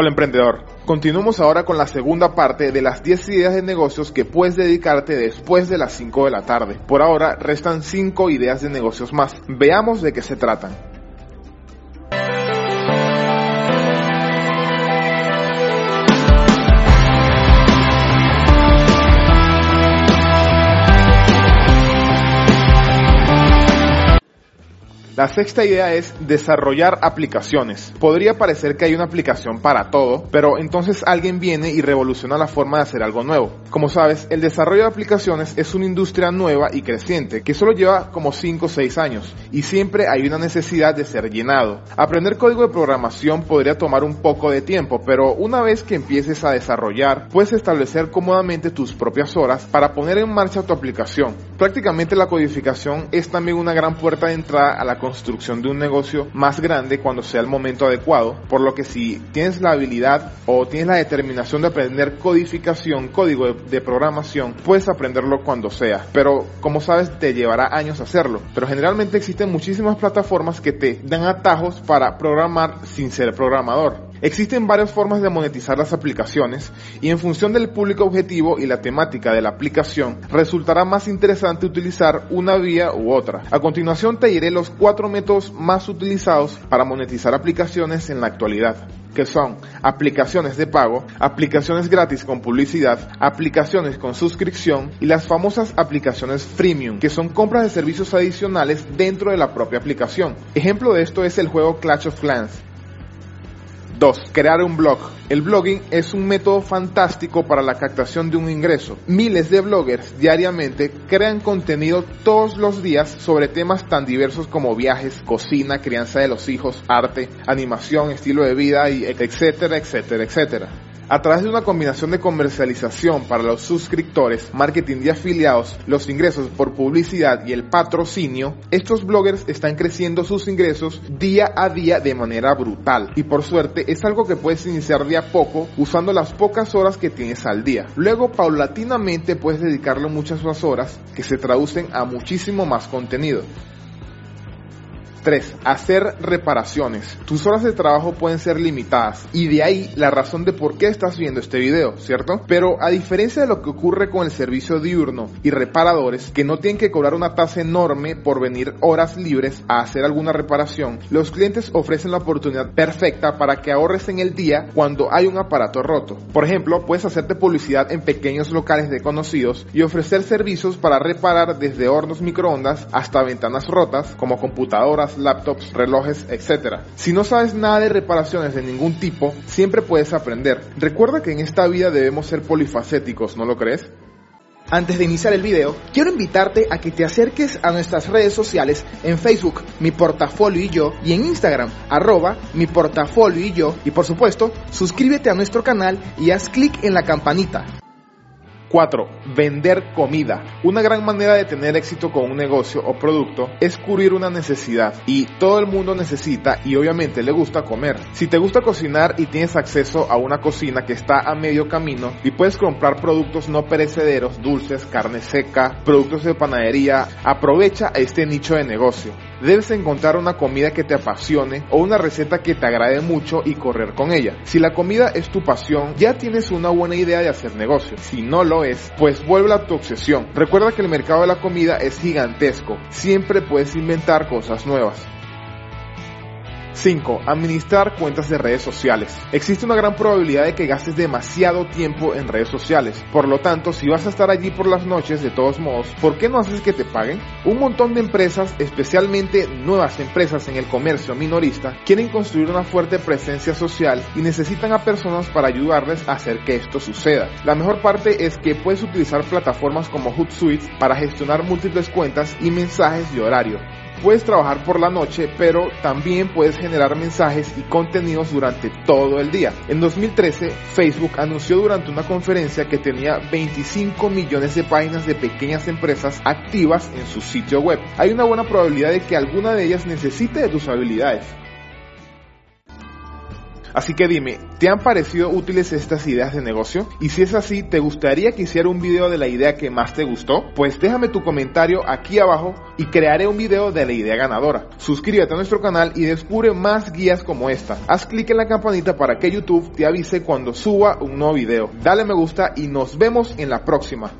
Hola emprendedor, continuamos ahora con la segunda parte de las 10 ideas de negocios que puedes dedicarte después de las 5 de la tarde. Por ahora restan 5 ideas de negocios más. Veamos de qué se tratan. La sexta idea es desarrollar aplicaciones. Podría parecer que hay una aplicación para todo, pero entonces alguien viene y revoluciona la forma de hacer algo nuevo. Como sabes, el desarrollo de aplicaciones es una industria nueva y creciente que solo lleva como 5 o 6 años y siempre hay una necesidad de ser llenado. Aprender código de programación podría tomar un poco de tiempo, pero una vez que empieces a desarrollar, puedes establecer cómodamente tus propias horas para poner en marcha tu aplicación. Prácticamente la codificación es también una gran puerta de entrada a la construcción de un negocio más grande cuando sea el momento adecuado, por lo que si tienes la habilidad o tienes la determinación de aprender codificación, código de, programación, puedes aprenderlo cuando sea, pero como sabes te llevará años hacerlo, pero generalmente existen muchísimas plataformas que te dan atajos para programar sin ser programador. Existen varias formas de monetizar las aplicaciones y en función del público objetivo y la temática de la aplicación resultará más interesante utilizar una vía u otra. A continuación te diré los cuatro métodos más utilizados para monetizar aplicaciones en la actualidad que son aplicaciones de pago, aplicaciones gratis con publicidad, aplicaciones con suscripción y las famosas aplicaciones freemium, que son compras de servicios adicionales dentro de la propia aplicación. Ejemplo de esto es el juego Clash of Clans, 2. Crear un blog. El blogging es un método fantástico para la captación de un ingreso. Miles de bloggers diariamente crean contenido todos los días sobre temas tan diversos como viajes, cocina, crianza de los hijos, arte, animación, estilo de vida etcétera, etcétera, etcétera. A través de una combinación de comercialización para los suscriptores, marketing de afiliados, los ingresos por publicidad y el patrocinio, estos bloggers están creciendo sus ingresos día a día de manera brutal. Y por suerte es algo que puedes iniciar de a poco usando las pocas horas que tienes al día. Luego paulatinamente puedes dedicarle muchas más horas que se traducen a muchísimo más contenido. 3. Hacer reparaciones. Tus horas de trabajo pueden ser limitadas y de ahí la razón de por qué estás viendo este video, ¿cierto? Pero a diferencia de lo que ocurre con el servicio diurno y reparadores que no tienen que cobrar una tasa enorme por venir horas libres a hacer alguna reparación, los clientes ofrecen la oportunidad perfecta para que ahorres en el día cuando hay un aparato roto. Por ejemplo, puedes hacerte publicidad en pequeños locales de conocidos y ofrecer servicios para reparar desde hornos microondas hasta ventanas rotas como computadoras, laptops, relojes, etc. Si no sabes nada de reparaciones de ningún tipo, siempre puedes aprender. Recuerda que en esta vida debemos ser polifacéticos, ¿no lo crees? Antes de iniciar el video, quiero invitarte a que te acerques a nuestras redes sociales en Facebook, mi portafolio y yo, y en Instagram, arroba mi portafolio y yo, y por supuesto, suscríbete a nuestro canal y haz clic en la campanita. 4. Vender comida. Una gran manera de tener éxito con un negocio o producto es cubrir una necesidad y todo el mundo necesita y obviamente le gusta comer. Si te gusta cocinar y tienes acceso a una cocina que está a medio camino y puedes comprar productos no perecederos, dulces, carne seca, productos de panadería, aprovecha este nicho de negocio. Debes encontrar una comida que te apasione o una receta que te agrade mucho y correr con ella. Si la comida es tu pasión, ya tienes una buena idea de hacer negocio. Si no lo es, pues vuelve a tu obsesión. Recuerda que el mercado de la comida es gigantesco. Siempre puedes inventar cosas nuevas. 5. Administrar cuentas de redes sociales. Existe una gran probabilidad de que gastes demasiado tiempo en redes sociales. Por lo tanto, si vas a estar allí por las noches, de todos modos, ¿por qué no haces que te paguen? Un montón de empresas, especialmente nuevas empresas en el comercio minorista, quieren construir una fuerte presencia social y necesitan a personas para ayudarles a hacer que esto suceda. La mejor parte es que puedes utilizar plataformas como Hootsuite para gestionar múltiples cuentas y mensajes de horario. Puedes trabajar por la noche, pero también puedes generar mensajes y contenidos durante todo el día. En 2013, Facebook anunció durante una conferencia que tenía 25 millones de páginas de pequeñas empresas activas en su sitio web. Hay una buena probabilidad de que alguna de ellas necesite de tus habilidades. Así que dime, ¿te han parecido útiles estas ideas de negocio? Y si es así, ¿te gustaría que hiciera un video de la idea que más te gustó? Pues déjame tu comentario aquí abajo y crearé un video de la idea ganadora. Suscríbete a nuestro canal y descubre más guías como esta. Haz clic en la campanita para que YouTube te avise cuando suba un nuevo video. Dale me gusta y nos vemos en la próxima.